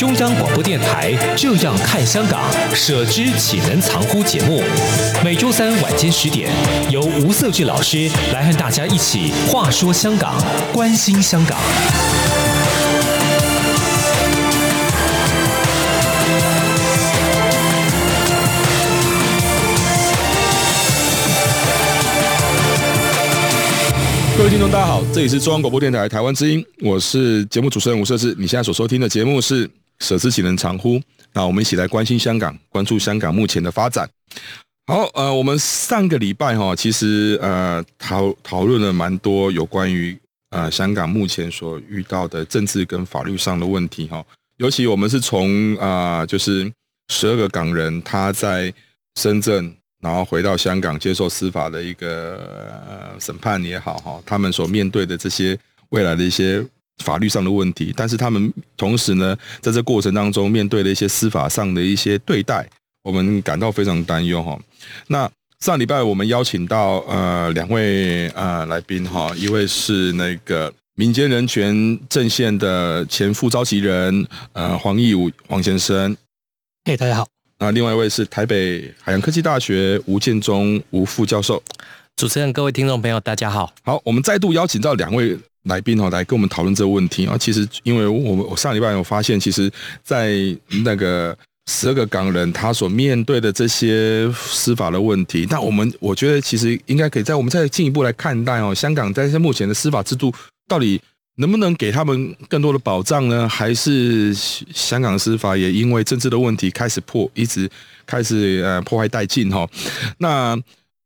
中央广播电台《这样看香港》，舍之岂能藏乎节目，每周三晚间十点，由吴瑟智老师来和大家一起话说香港，关心香港。各位听众，大家好，这里是中央广播电台台湾之音，我是节目主持人吴瑟智。你现在所收听的节目是《舍之岂能藏乎》，那我们一起来关心香港，关注香港目前的发展。好，呃，我们上个礼拜哈，其实呃讨讨论了蛮多有关于呃香港目前所遇到的政治跟法律上的问题哈，尤其我们是从啊、就是十二个港人他在深圳。然后回到香港接受司法的一个呃审判也好哈，他们所面对的这些未来的一些法律上的问题，但是他们同时呢，在这过程当中面对了一些司法上的一些对待，我们感到非常担忧哈。那上礼拜我们邀请到呃两位呃来宾哈，一位是那个民间人权阵线的前副召集人呃黄义武黄先生，嘿，大家好。那另外一位是台北海洋科技大学吴建中吴副教授。主持人、各位听众朋友，大家好。好，我们再度邀请到两位来宾哦，来跟我们讨论这个问题啊。其实，因为我们我上礼拜有发现，其实，在那个十二个港人他所面对的这些司法的问题，那我们我觉得其实应该可以在我们再进一步来看待哦，香港在目前的司法制度到底。能不能给他们更多的保障呢？还是香港司法也因为政治的问题开始破，一直开始呃破坏殆尽哈？那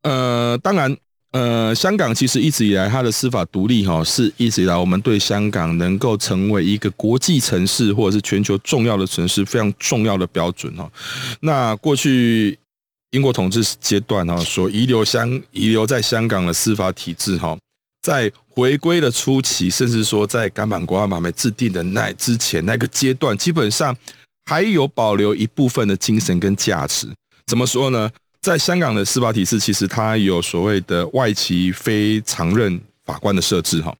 呃，当然呃，香港其实一直以来它的司法独立哈，是一直以来我们对香港能够成为一个国际城市或者是全球重要的城市非常重要的标准哈。那过去英国统治阶段哈，所遗留香遗留在香港的司法体制哈。在回归的初期，甚至说在港版国安法没制定的那之前那个阶段，基本上还有保留一部分的精神跟价值。怎么说呢？在香港的司法体制，其实它有所谓的外籍非常任法官的设置哈。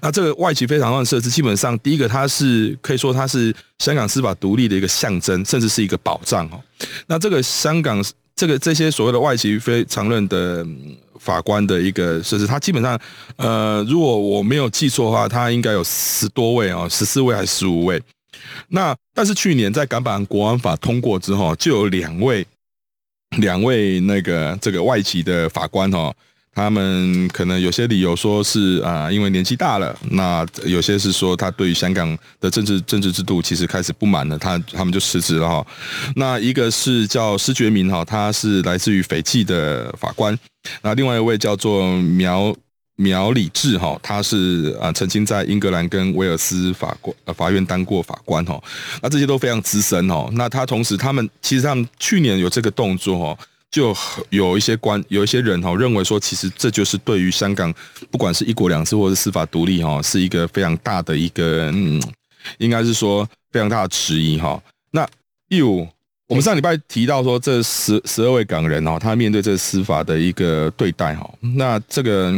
那这个外籍非常任设置，基本上第一个它是可以说它是香港司法独立的一个象征，甚至是一个保障哈。那这个香港这个这些所谓的外籍非常任的。法官的一个设置，它基本上，呃，如果我没有记错的话，它应该有十多位啊，十四位还是十五位？那但是去年在港版国安法通过之后，就有两位，两位那个这个外籍的法官哦。他们可能有些理由说是啊，因为年纪大了；那有些是说他对于香港的政治政治制度其实开始不满了，他他们就辞职了哈。那一个是叫施觉明哈，他是来自于斐济的法官；那另外一位叫做苗苗礼智哈，他是啊曾经在英格兰跟威尔斯法官法院当过法官哈。那这些都非常资深哦。那他同时他们其实他们去年有这个动作哈。就有一些官，有一些人哈认为说，其实这就是对于香港，不管是一国两制或者司法独立哈，是一个非常大的一个，嗯，应该是说非常大的质疑哈。那又，我们上礼拜提到说，这十十二位港人哈，他面对这司法的一个对待哈，那这个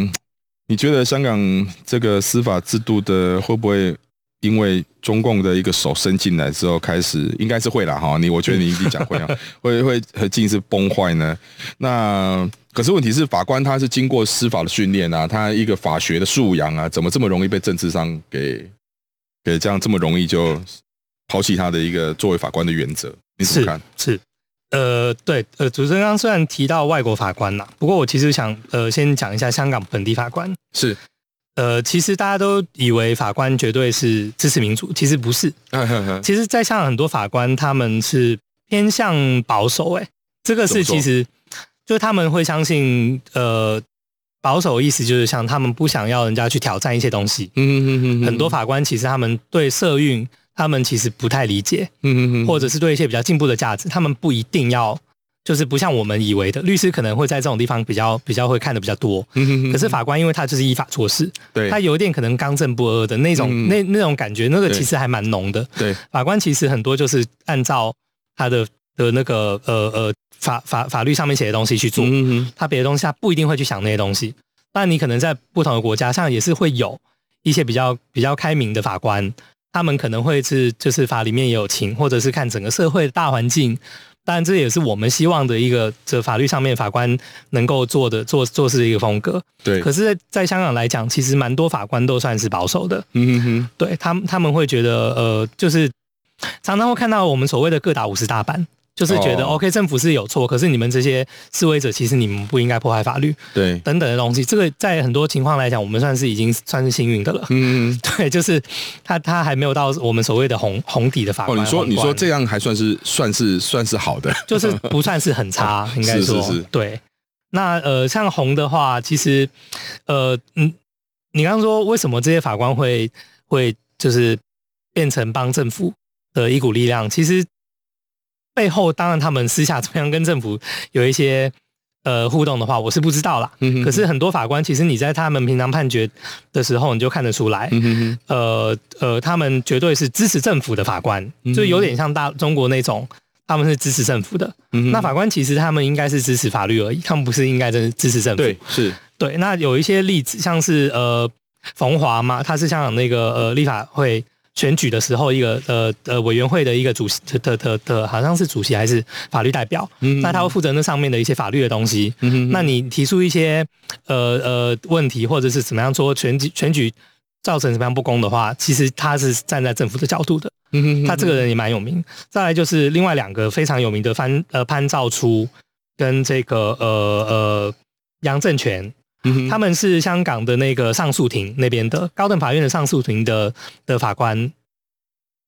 你觉得香港这个司法制度的会不会？因为中共的一个手伸进来之后，开始应该是会啦哈，你我觉得你一定讲会啊，会会很近是崩坏呢。那可是问题是，法官他是经过司法的训练啊，他一个法学的素养啊，怎么这么容易被政治上给给这样这么容易就抛弃他的一个作为法官的原则？你怎么看？是，是呃，对，呃，主持人刚刚虽然提到外国法官呐，不过我其实想呃先讲一下香港本地法官是。呃，其实大家都以为法官绝对是支持民主，其实不是。其实，在香港很多法官他们是偏向保守，哎，这个是其实就他们会相信，呃，保守意思就是像他们不想要人家去挑战一些东西。嗯嗯嗯。很多法官其实他们对社运、他们其实不太理解，嗯嗯嗯，或者是对一些比较进步的价值，他们不一定要，就是不像我们以为的，律师可能会在这种地方比较比较会看的比较多，可是法官因为他就是依法做事，对，他有一点可能刚正不阿的那种那那种感觉，那个其实还蛮浓的，对，法官其实很多就是按照他的的那个呃呃法法法律上面写的东西去做，他别的东西他不一定会去想那些东西，但你可能在不同的国家上也是会有一些比较比较开明的法官。他们可能会是，就是法里面也有情，或者是看整个社会的大环境。当然，这也是我们希望的一个，这法律上面法官能够做的做做事的一个风格。对。可是，在香港来讲，其实蛮多法官都算是保守的。嗯哼哼。对他们，他们会觉得，呃，就是常常会看到我们所谓的各打五十大板。就是觉得 OK，政府是有错，可是你们这些示威者，其实你们不应该破坏法律，对，等等的东西。这个在很多情况来讲，我们算是已经算是幸运的了。嗯，对，就是他他还没有到我们所谓的红红底的法官。哦，你说你说这样还算是算是算是好的，就是不算是很差，应该说是。对，那呃，像红的话，其实呃嗯，你刚刚说为什么这些法官会会就是变成帮政府的一股力量？其实。背后当然，他们私下怎么样跟政府有一些呃互动的话，我是不知道啦。嗯哼。可是很多法官，其实你在他们平常判决的时候，你就看得出来。嗯哼。呃呃，他们绝对是支持政府的法官，就有点像大中国那种，他们是支持政府的。嗯。那法官其实他们应该是支持法律而已，他们不是应该真的支持政府。对，是。对，那有一些例子，像是呃冯华嘛，他是香港那个呃立法会。选举的时候，一个呃呃委员会的一个主席的的的的，好像是主席还是法律代表，嗯，那他会负责那上面的一些法律的东西。嗯，那你提出一些呃呃问题，或者是怎么样说选举选举造成什么样不公的话，其实他是站在政府的角度的。嗯，他这个人也蛮有名。再来就是另外两个非常有名的潘呃潘兆初跟这个呃呃杨正权。嗯，他们是香港的那个上诉庭那边的高等法院的上诉庭的的法官，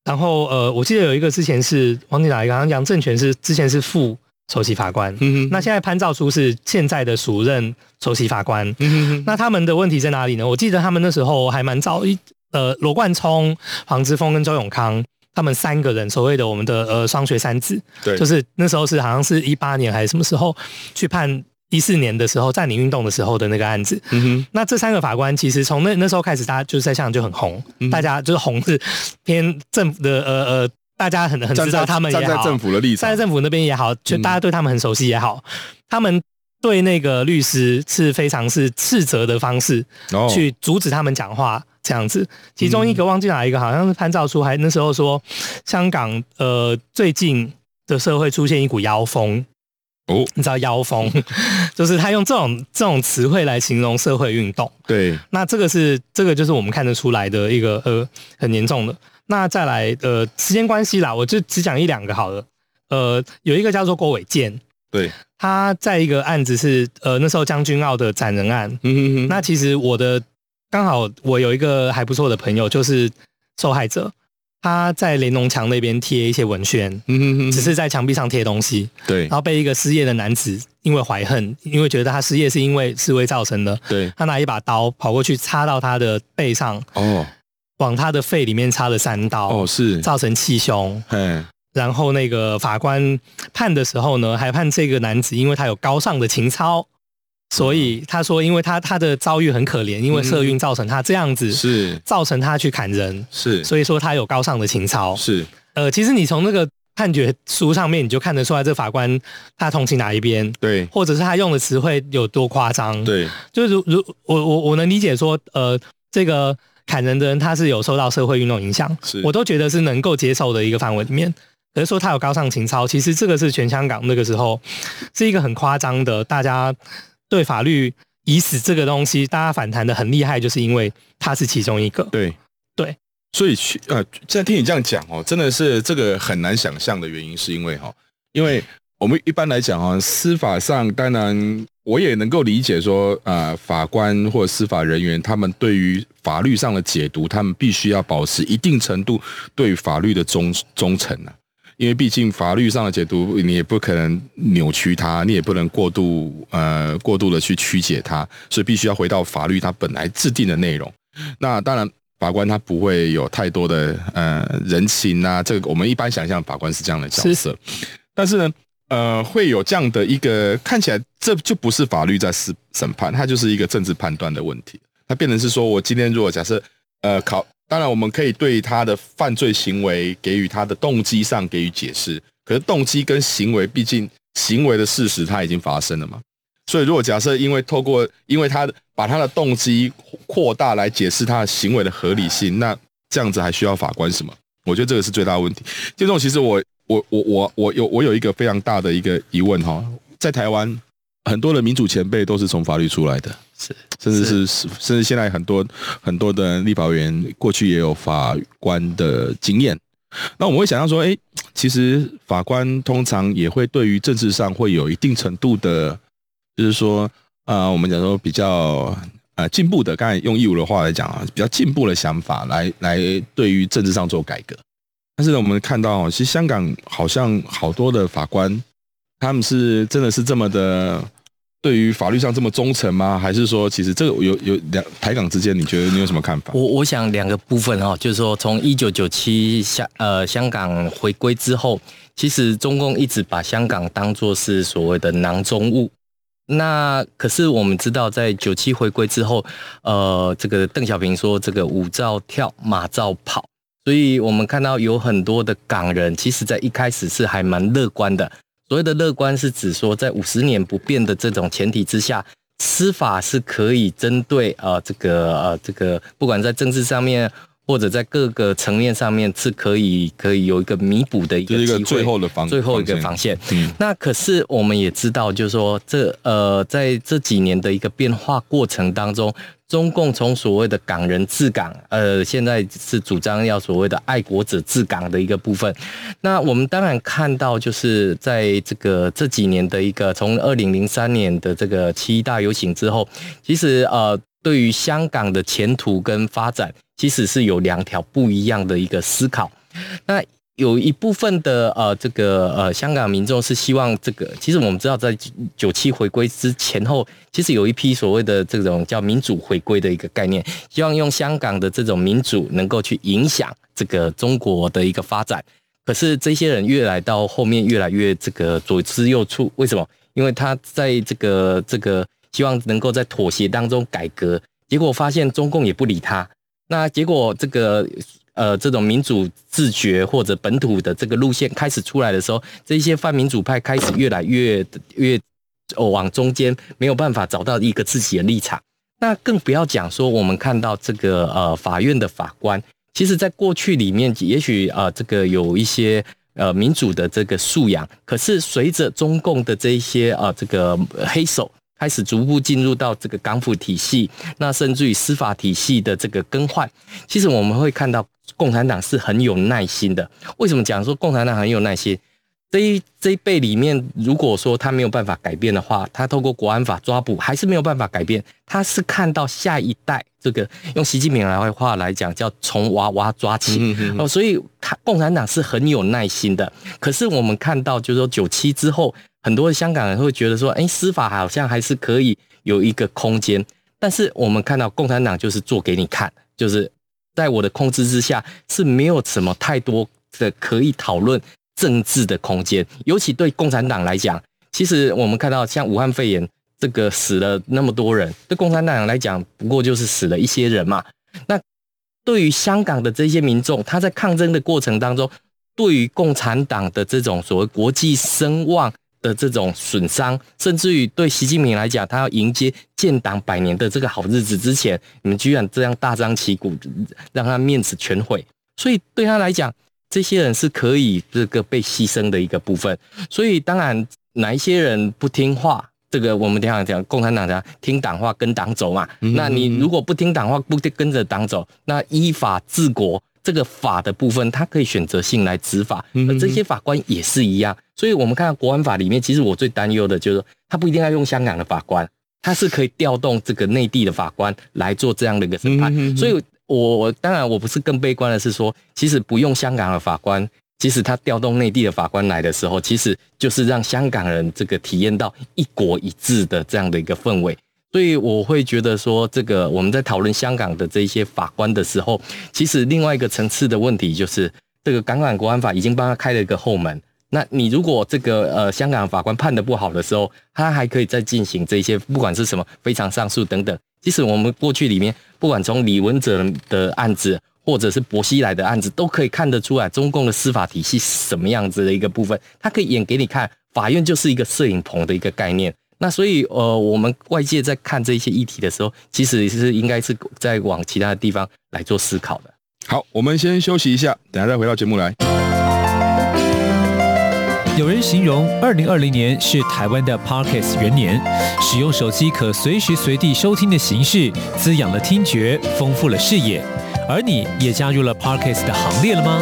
然后呃，我记得有一个之前是忘记哪一个，好像杨正权是之前是副首席法官，嗯，那现在潘兆初是现在的署任首席法官，嗯，那他们的问题在哪里呢？我记得他们那时候还蛮早一呃，罗冠聪、黄之锋跟周永康他们三个人所谓的我们的呃双学三子，对，就是那时候是好像是一八年还是什么时候去判。一四年的时候，占领运动的时候的那个案子，嗯哼，那这三个法官其实从那那时候开始，大家就是在香港就很红，嗯、大家就是红是偏政府的，呃呃，大家很很知道他们也好，站在政府的立场，站在政府那边也好，就大家对他们很熟悉也好，嗯、他们对那个律师是非常是斥责的方式，去阻止他们讲话这样子。其中一个忘记哪一个，好像是潘兆初，还那时候说香港呃最近的社会出现一股妖风。哦，你知道妖风，就是他用这种这种词汇来形容社会运动。对，那这个是这个就是我们看得出来的一个呃很严重的。那再来呃时间关系啦，我就只讲一两个好了。呃，有一个叫做郭伟健，对，他在一个案子是呃那时候将军澳的斩人案。嗯哼哼。那其实我的刚好我有一个还不错的朋友，就是受害者。他在连侬墙那边贴一些文宣，嗯哼哼，只是在墙壁上贴东西，对，然后被一个失业的男子因为怀恨，因为觉得他失业是因为示威造成的，对，他拿一把刀跑过去插到他的背上，哦，往他的肺里面插了三刀，哦，是。造成气胸，嗯，然后那个法官判的时候呢，还判这个男子，因为他有高尚的情操。所以他说，因为他他的遭遇很可怜，因为社运造成他这样子，是造成他去砍人，是，所以说他有高尚的情操，是。呃，其实你从那个判决书上面你就看得出来，这法官他同情哪一边，对，或者是他用的词汇有多夸张，对。就是如如我我我能理解说，呃，这个砍人的人他是有受到社会运动影响，是，我都觉得是能够接受的一个范围里面。可是说他有高尚情操，其实这个是全香港那个时候是一个很夸张的，大家。对法律已死这个东西，大家反弹的很厉害，就是因为他是其中一个。对对，所以去呃，现在听你这样讲哦，真的是这个很难想象的原因，是因为哈，因为我们一般来讲哈，司法上当然我也能够理解说，呃，法官或者司法人员他们对于法律上的解读，他们必须要保持一定程度对法律的忠忠诚啊。因为毕竟法律上的解读，你也不可能扭曲它，你也不能过度呃过度的去曲解它，所以必须要回到法律它本来制定的内容。那当然，法官他不会有太多的呃人情啊，这个我们一般想象法官是这样的角色，但是呢，呃，会有这样的一个看起来，这就不是法律在审审判，它就是一个政治判断的问题。它变成是说，我今天如果假设呃考，当然我们可以对他的犯罪行为给予他的动机上给予解释，可是动机跟行为，毕竟行为的事实它已经发生了嘛。所以如果假设因为透过因为他把他的动机扩大来解释他的行为的合理性，那这样子还需要法官什么？我觉得这个是最大的问题。这种其实我。我我我我有我有一个非常大的一个疑问哈，在台湾很多的民主前辈都是从法律出来的，是甚至是甚至现在很多很多的立法委员过去也有法官的经验。那我们会想象说，哎，其实法官通常也会对于政治上会有一定程度的，就是说啊、呃，我们讲说比较呃进步的，刚才用义务的话来讲啊，比较进步的想法来来对于政治上做改革。但是呢，我们看到，其实香港好像好多的法官，他们是真的是这么的，对于法律上这么忠诚吗？还是说，其实这个有有两台港之间，你觉得你有什么看法？我我想两个部分哈，就是说，从一九九七香呃香港回归之后，其实中共一直把香港当作是所谓的囊中物。那可是我们知道，在九七回归之后，呃，这个邓小平说，这个舞照跳，马照跑。所以我们看到有很多的港人，其实在一开始是还蛮乐观的。所谓的乐观，是指说在五十年不变的这种前提之下，司法是可以针对呃这个呃这个，不管在政治上面或者在各个层面上面，是可以可以有一个弥补的一个机会，就是一个最后的防最后一个防线。嗯，那可是我们也知道，就是说这呃在这几年的一个变化过程当中。中共从所谓的港人治港，呃，现在是主张要所谓的爱国者治港的一个部分。那我们当然看到，就是在这个这几年的一个从二零零三年的这个七一大游行之后，其实呃，对于香港的前途跟发展，其实是有两条不一样的一个思考。那有一部分的呃，这个呃，香港民众是希望这个。其实我们知道，在九七回归之前后，其实有一批所谓的这种叫民主回归的一个概念，希望用香港的这种民主能够去影响这个中国的一个发展。可是这些人越来到后面，越来越这个左支右绌。为什么？因为他在这个这个希望能够在妥协当中改革，结果发现中共也不理他。那结果这个。呃，这种民主自觉或者本土的这个路线开始出来的时候，这些泛民主派开始越来越越往中间，没有办法找到一个自己的立场。那更不要讲说，我们看到这个呃法院的法官，其实在过去里面，也许呃这个有一些呃民主的这个素养，可是随着中共的这一些呃这个黑手。开始逐步进入到这个港府体系，那甚至于司法体系的这个更换，其实我们会看到共产党是很有耐心的。为什么讲说共产党很有耐心？这一这一辈里面，如果说他没有办法改变的话，他透过国安法抓捕还是没有办法改变。他是看到下一代，这个用习近平来话来讲，叫从娃娃抓起哦，所以他共产党是很有耐心的。可是我们看到，就是说九七之后。很多的香港人会觉得说，哎，司法好像还是可以有一个空间，但是我们看到共产党就是做给你看，就是在我的控制之下是没有什么太多的可以讨论政治的空间。尤其对共产党来讲，其实我们看到像武汉肺炎这个死了那么多人，对共产党来讲不过就是死了一些人嘛。那对于香港的这些民众，他在抗争的过程当中，对于共产党的这种所谓国际声望。的这种损伤，甚至于对习近平来讲，他要迎接建党百年的这个好日子之前，你们居然这样大张旗鼓，让他面子全毁。所以对他来讲，这些人是可以这个被牺牲的一个部分。所以当然，哪一些人不听话，这个我们经常讲，共产党讲听党话跟党走嘛。那你如果不听党话，不跟着党走，那依法治国。这个法的部分，他可以选择性来执法，而这些法官也是一样。所以，我们看到国安法里面，其实我最担忧的就是，他不一定要用香港的法官，他是可以调动这个内地的法官来做这样的一个审判。所以，我当然我不是更悲观的是说，其实不用香港的法官，其实他调动内地的法官来的时候，其实就是让香港人这个体验到一国一制的这样的一个氛围。所以我会觉得说，这个我们在讨论香港的这一些法官的时候，其实另外一个层次的问题就是，这个港版国安法已经帮他开了一个后门。那你如果这个呃香港法官判的不好的时候，他还可以再进行这些，不管是什么非常上诉等等。其实我们过去里面，不管从李文哲的案子，或者是薄熙来的案子，都可以看得出来中共的司法体系是什么样子的一个部分。他可以演给你看，法院就是一个摄影棚的一个概念。那所以，呃，我们外界在看这些议题的时候，其实是应该是在往其他的地方来做思考的。好，我们先休息一下，等下再回到节目来。有人形容二零二零年是台湾的 Podcast 元年，使用手机可随时随地收听的形式，滋养了听觉，丰富了视野。而你也加入了 Podcast 的行列了吗？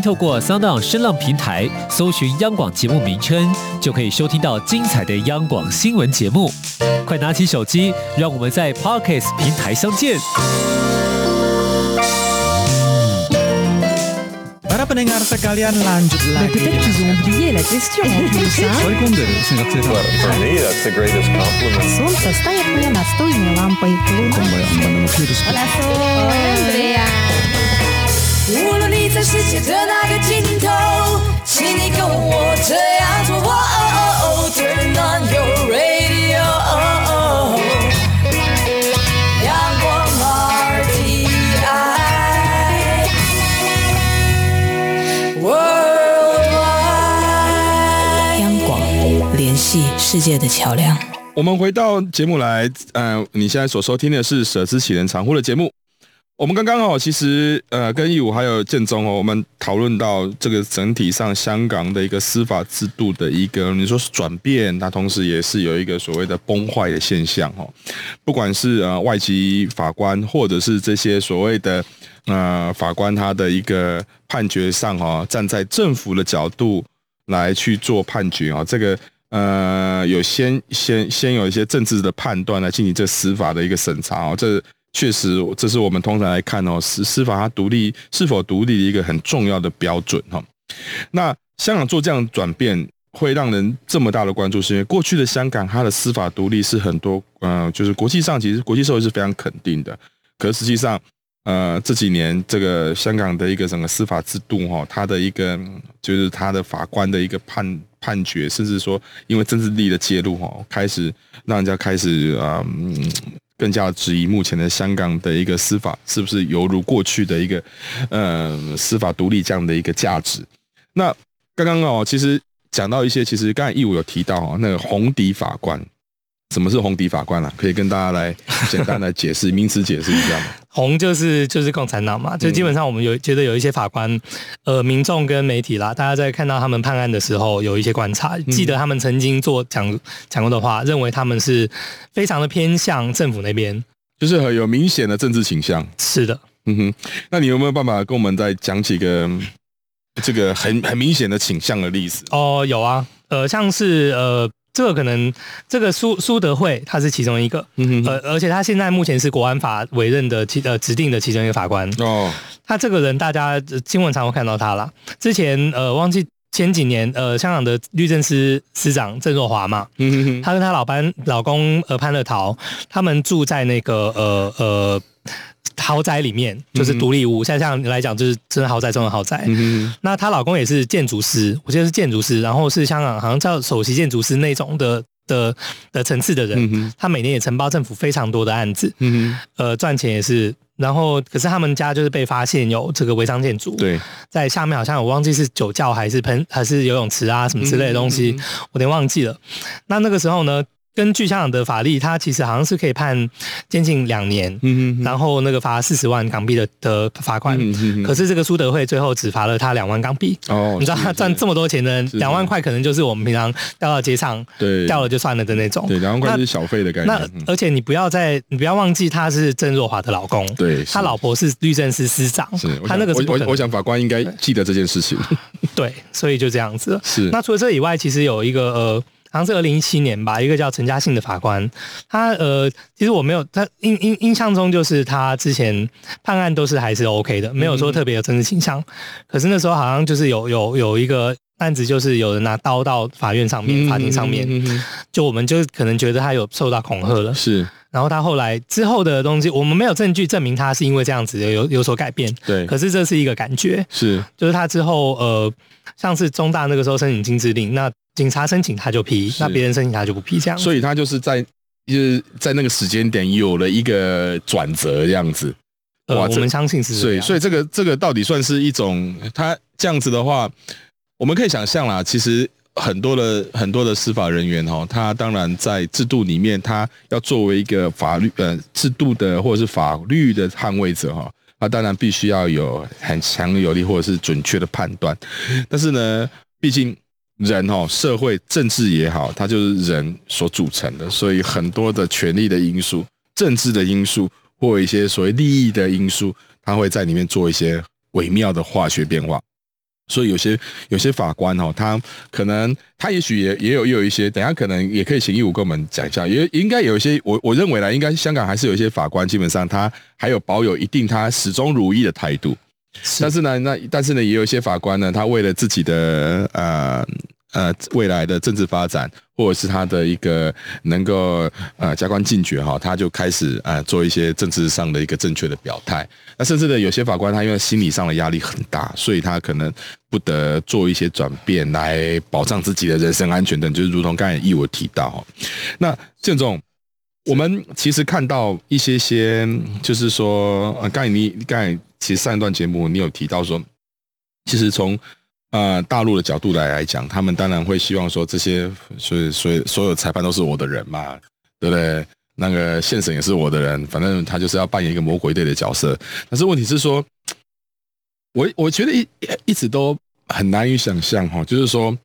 透过 SoundOn 声浪平台搜寻央广节目名称，就可以收听到精彩的央广新闻节目。快拿起手机，让我们在 Podcast 平台相见。无论在世界的那个尽头，请你跟我这样做。Turn on your radio，央广 RTI Worldwide，央广联系世界的桥梁。我们回到节目来，呃，你现在所收听的是《舍之岂能藏乎》的节目。我们刚刚哦，其实呃，跟义武还有建中哦，我们讨论到这个整体上香港的一个司法制度的一个，你说是转变，它同时也是有一个所谓的崩坏的现象哦。不管是呃外籍法官，或者是这些所谓的呃法官，他的一个判决上哦，站在政府的角度来去做判决啊，这个呃有先先先有一些政治的判断来进行这司法的一个审查哦，这。确实，这是我们通常来看哦，司司法它独立是否独立的一个很重要的标准哈。那香港做这样转变，会让人这么大的关注，是因为过去的香港它的司法独立是很多，呃，就是国际上其实国际社会是非常肯定的。可实际上，呃，这几年这个香港的一个整个司法制度哈，它的一个就是它的法官的一个判判决，甚至说因为政治力的介入哈，开始让人家开始啊。嗯更加质疑目前的香港的一个司法是不是犹如过去的一个，呃，司法独立这样的一个价值。那刚刚哦，其实讲到一些，其实刚才义务有提到哦，那个红底法官。什么是红底法官啊？可以跟大家来简单来解释名词解释一下吗？红就是就是共产党嘛，就基本上我们有觉得有一些法官，呃，民众跟媒体啦，大家在看到他们判案的时候有一些观察，记得他们曾经做讲讲过的话，认为他们是非常的偏向政府那边，就是很有明显的政治倾向。是的，嗯哼，那你有没有办法跟我们再讲几个这个很很明显的倾向的例子？哦，有啊，呃，像是呃。这个可能，这个苏苏德惠他是其中一个，嗯哼，呃，而且他现在目前是国安法委任的其呃指定的其中一个法官哦。他这个人大家新闻常会看到他啦。之前呃忘记前几年呃香港的律政司司长郑若华嘛，嗯哼哼，他跟他老班老公呃潘乐陶，他们住在那个呃呃。豪宅里面就是独立屋，像像来讲就是真的豪宅中的豪宅。嗯、那她老公也是建筑师，我记得是建筑师，然后是香港好像叫首席建筑师那种的的的层次的人。嗯、他每年也承包政府非常多的案子，嗯、呃，赚钱也是。然后可是他们家就是被发现有这个违章建筑，对，在下面好像我忘记是酒窖还是喷还是游泳池啊什么之类的东西，嗯、我有点忘记了。那那个时候呢？根据香港的法律，他其实好像是可以判监禁两年，嗯嗯，然后那个罚四十万港币的的罚款，可是这个苏德慧最后只罚了他两万港币，哦，你知道他赚这么多钱的人，两万块可能就是我们平常掉到街上，对，掉了就算了的那种，对，两万块是小费的概念。那而且你不要再，你不要忘记他是郑若华的老公，对，他老婆是律政司司长，是，他那个是我我想法官应该记得这件事情，对，所以就这样子。是，那除了这以外，其实有一个呃。好像是二零一七年吧，一个叫陈嘉信的法官，他呃，其实我没有，他印印印象中就是他之前判案都是还是 OK 的，没有说特别有政治倾向。可是那时候好像就是有有有一个案子，就是有人拿刀到法院上面、法庭上面，就我们就可能觉得他有受到恐吓了。是，然后他后来之后的东西，我们没有证据证明他是因为这样子有有所改变。对，可是这是一个感觉，是，就是他之后呃，像是中大那个时候申请禁制令，那。警察申请他就批，那别人申请他就不批，这样。所以他就是在就是在那个时间点有了一个转折，这样子。呃，我们相信是这样。所以，所以这个这个到底算是一种？他这样子的话，我们可以想象啦。其实很多的很多的司法人员哈，他当然在制度里面，他要作为一个法律呃制度的或者是法律的捍卫者哈，他当然必须要有很强有力或者是准确的判断。但是呢，毕竟。人哦，社会政治也好，它就是人所组成的，所以很多的权力的因素、政治的因素或一些所谓利益的因素，它会在里面做一些微妙的化学变化。所以有些有些法官哦，他可能他也许也也有也有一些，等下可能也可以请义务跟我们讲一下，也应该有一些，我我认为呢，应该香港还是有一些法官，基本上他还有保有一定他始终如一的态度。但是呢，那但是呢，也有一些法官呢，他为了自己的呃呃未来的政治发展，或者是他的一个能够呃加官进爵哈，他就开始呃做一些政治上的一个正确的表态。那甚至呢，有些法官他因为心理上的压力很大，所以他可能不得做一些转变来保障自己的人身安全等，就是如同刚才义我提到。那建总。我们其实看到一些些，就是说，呃，刚才你刚才其实上一段节目你有提到说，其实从呃大陆的角度来来讲，他们当然会希望说这些所以所以所有裁判都是我的人嘛，对不对？那个宪审也是我的人，反正他就是要扮演一个魔鬼队的角色。但是问题是说，我我觉得一一直都很难以想象哈，就是说，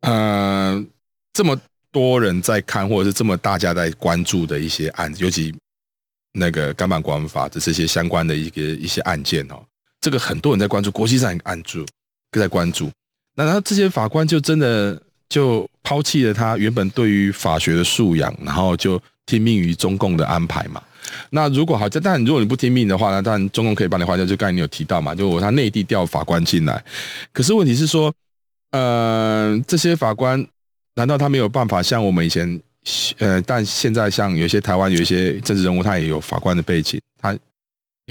呃，这么。多人在看，或者是这么大家在关注的一些案子，尤其那个港版国安法的这些相关的一个一些案件哦，这个很多人在关注，国际上也关注，在关注。那他这些法官就真的就抛弃了他原本对于法学的素养，然后就听命于中共的安排嘛？那如果好，这但如果你不听命的话，那当然中共可以帮你划掉。就刚才你有提到嘛，就我他内地调法官进来，可是问题是说，呃，这些法官。难道他没有办法像我们以前，呃，但现在像有些台湾有一些政治人物，他也有法官的背景，他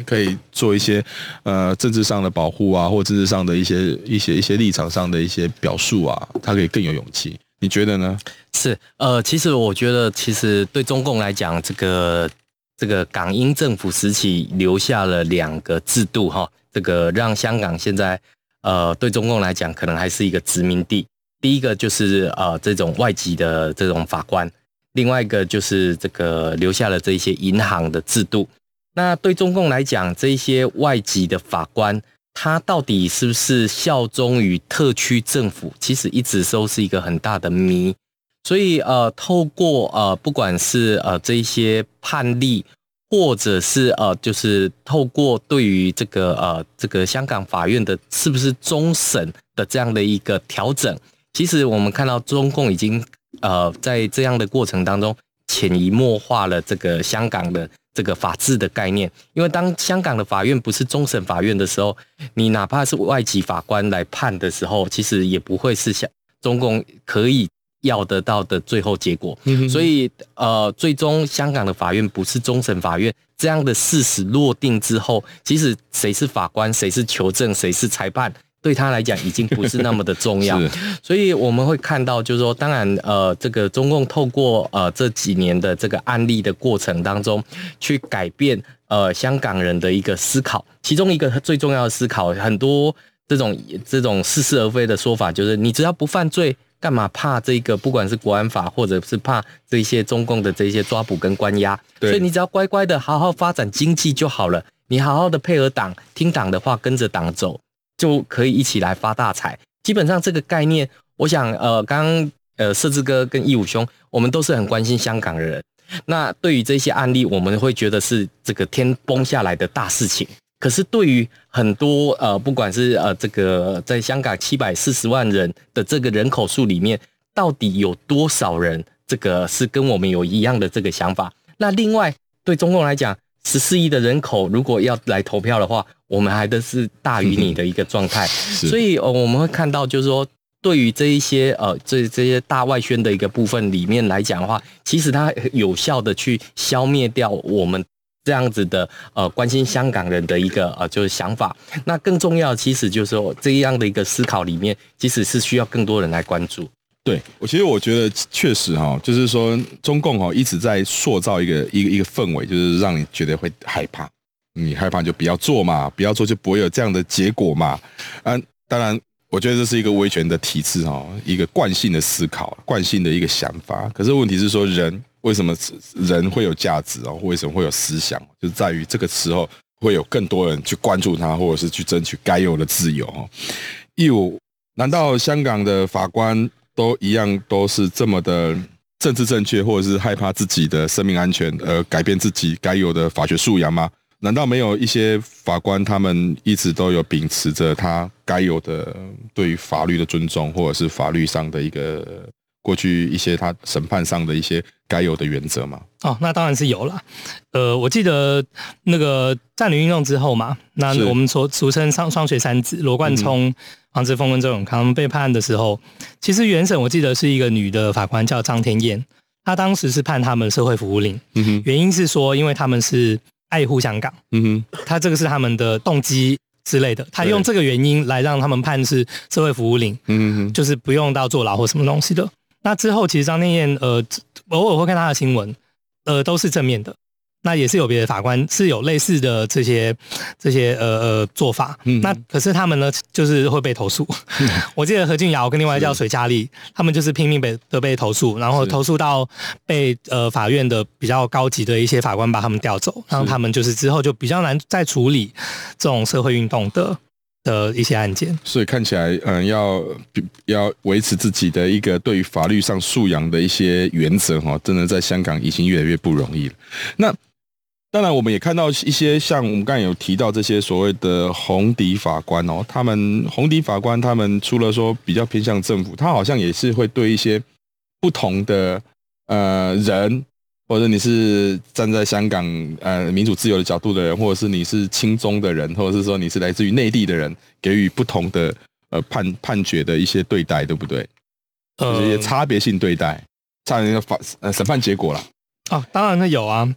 可以做一些呃政治上的保护啊，或政治上的一些一些一些立场上的一些表述啊，他可以更有勇气。你觉得呢？是，呃，其实我觉得，其实对中共来讲，这个这个港英政府时期留下了两个制度哈，这个让香港现在呃对中共来讲，可能还是一个殖民地。第一个就是呃这种外籍的这种法官，另外一个就是这个留下了这些银行的制度。那对中共来讲，这些外籍的法官，他到底是不是效忠于特区政府？其实一直都是一个很大的谜。所以呃，透过呃不管是呃这一些判例，或者是呃就是透过对于这个呃这个香港法院的是不是终审的这样的一个调整。其实我们看到中共已经呃在这样的过程当中潜移默化了这个香港的这个法治的概念，因为当香港的法院不是终审法院的时候，你哪怕是外籍法官来判的时候，其实也不会是像中共可以要得到的最后结果。所以呃，最终香港的法院不是终审法院这样的事实落定之后，其实谁是法官，谁是求证，谁是裁判。对他来讲已经不是那么的重要，所以我们会看到，就是说，当然，呃，这个中共透过呃这几年的这个案例的过程当中，去改变呃香港人的一个思考，其中一个最重要的思考，很多这种这种似是而非的说法，就是你只要不犯罪，干嘛怕这个？不管是国安法，或者是怕这些中共的这些抓捕跟关押，所以你只要乖乖的好好发展经济就好了。你好好的配合党，听党的话，跟着党走，就可以一起来发大财。基本上这个概念，我想，呃，刚刚呃，社志哥跟义武兄，我们都是很关心香港的人。那对于这些案例，我们会觉得是这个天崩下来的大事情。可是对于很多呃，不管是呃这个在香港七百四十万人的这个人口数里面，到底有多少人这个是跟我们有一样的这个想法？那另外对中共来讲，十四亿的人口如果要来投票的话，我们还的是大于你的一个状态。所以呃，我们会看到就是说，对于这一些呃这这些大外宣的一个部分里面来讲的话，其实它有效的去消灭掉我们。这样子的呃，关心香港人的一个呃，就是想法。那更重要，其实就是说这样的一个思考里面，其实是需要更多人来关注。对我，其实我觉得确实哈，就是说中共哈一直在塑造一个一个一个氛围，就是让你觉得会害怕。你害怕就不要做嘛，不要做就不会有这样的结果嘛。嗯，当然，我觉得这是一个维权的体制哈，一个惯性的思考，惯性的一个想法。可是问题是说人。为什么人会有价值哦？为什么会有思想？就在于这个时候会有更多人去关注他，或者是去争取该有的自由哦。义务，难道香港的法官都一样都是这么的政治正确，或者是害怕自己的生命安全而改变自己该有的法学素养吗？难道没有一些法官他们一直都有秉持着他该有的对于法律的尊重，或者是法律上的一个？过去一些他审判上的一些该有的原则吗？哦，那当然是有了。呃，我记得那个占领运动之后嘛，那我们所俗称双双学三子罗冠聪、黄之峰跟周永康被判的时候，其实原审我记得是一个女的法官叫张天燕，她当时是判他们社会服务令，嗯，原因是说因为他们是爱护香港，嗯哼，他这个是他们的动机之类的，他用这个原因来让他们判是社会服务令，嗯哼，就是不用到坐牢或什么东西的。那之后，其实张天燕呃，偶尔会看他的新闻，呃，都是正面的。那也是有别的法官是有类似的这些这些呃呃做法。嗯。那可是他们呢，就是会被投诉。嗯。我记得何俊尧跟另外一个叫水佳丽，他们就是拼命被都被投诉，然后投诉到被呃法院的比较高级的一些法官把他们调走，然后他们就是之后就比较难再处理这种社会运动的。的一些案件，所以看起来，嗯，要要维持自己的一个对于法律上素养的一些原则，哈，真的在香港已经越来越不容易了。那当然，我们也看到一些像我们刚才有提到这些所谓的红底法官哦，他们红底法官，他们除了说比较偏向政府，他好像也是会对一些不同的呃人。或者你是站在香港呃民主自由的角度的人，或者是你是亲中的人，或者是说你是来自于内地的人，给予不同的呃判判决的一些对待，对不对？呃，就是一些差别性对待，差一个法呃审判结果了。哦，当然是有啊。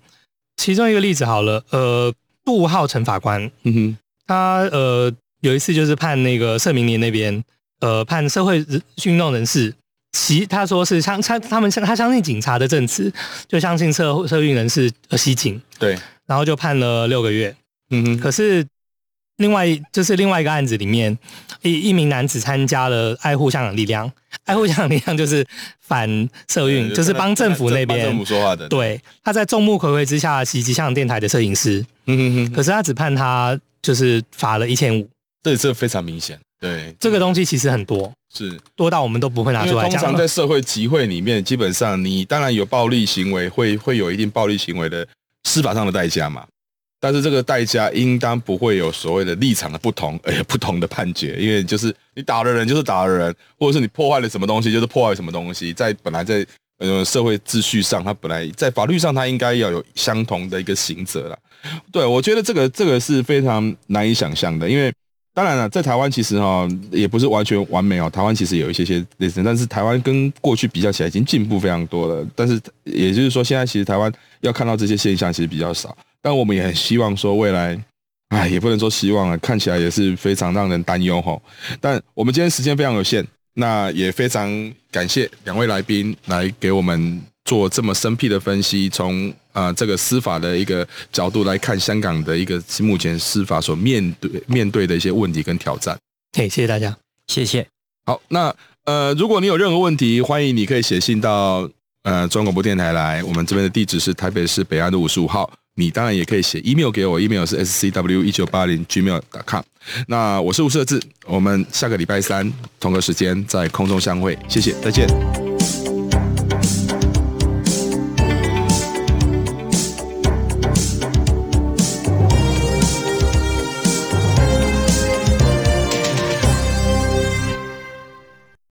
其中一个例子好了，呃，杜浩成法官，嗯哼，他呃有一次就是判那个社民连那边，呃判社会运动人士。其他说是相他他们相他相信警察的证词，就相信社社运人士袭警，对，然后就判了六个月。嗯哼，可是另外就是另外一个案子里面，一一名男子参加了爱护香港力量，爱护香港力量就是反社运，就是帮政府那边政府说话的。对，他在众目睽睽之下袭击香港电台的摄影师。嗯哼哼，可是他只判他就是罚了一千五，对，这非常明显。对，这个东西其实很多，是多到我们都不会拿出来讲。通常在社会集会里面，基本上你当然有暴力行为，会会有一定暴力行为的司法上的代价嘛。但是这个代价应当不会有所谓的立场的不同，而有不同的判决，因为就是你打的人就是打的人，或者是你破坏了什么东西就是破坏什么东西，在本来在呃社会秩序上，它本来在法律上它应该要有相同的一个刑责了。对，我觉得这个这个是非常难以想象的，因为。当然了，在台湾其实哈也不是完全完美哦。台湾其实有一些些类似，但是台湾跟过去比较起来已经进步非常多了。但是也就是说，现在其实台湾要看到这些现象其实比较少。但我们也很希望说未来，哎，也不能说希望了，看起来也是非常让人担忧哈。但我们今天时间非常有限，那也非常感谢两位来宾来给我们。做这么生僻的分析，从啊、呃、这个司法的一个角度来看香港的一个目前司法所面对面对的一些问题跟挑战。嘿，谢谢大家，谢谢。好，那呃，如果你有任何问题，欢迎你可以写信到呃中广播电台来，我们这边的地址是台北市北安路五十五号。你当然也可以写 email 给我，email 是 scw 一九八零 gmail.com。那我是吴设志，我们下个礼拜三同个时间在空中相会，谢谢，再见。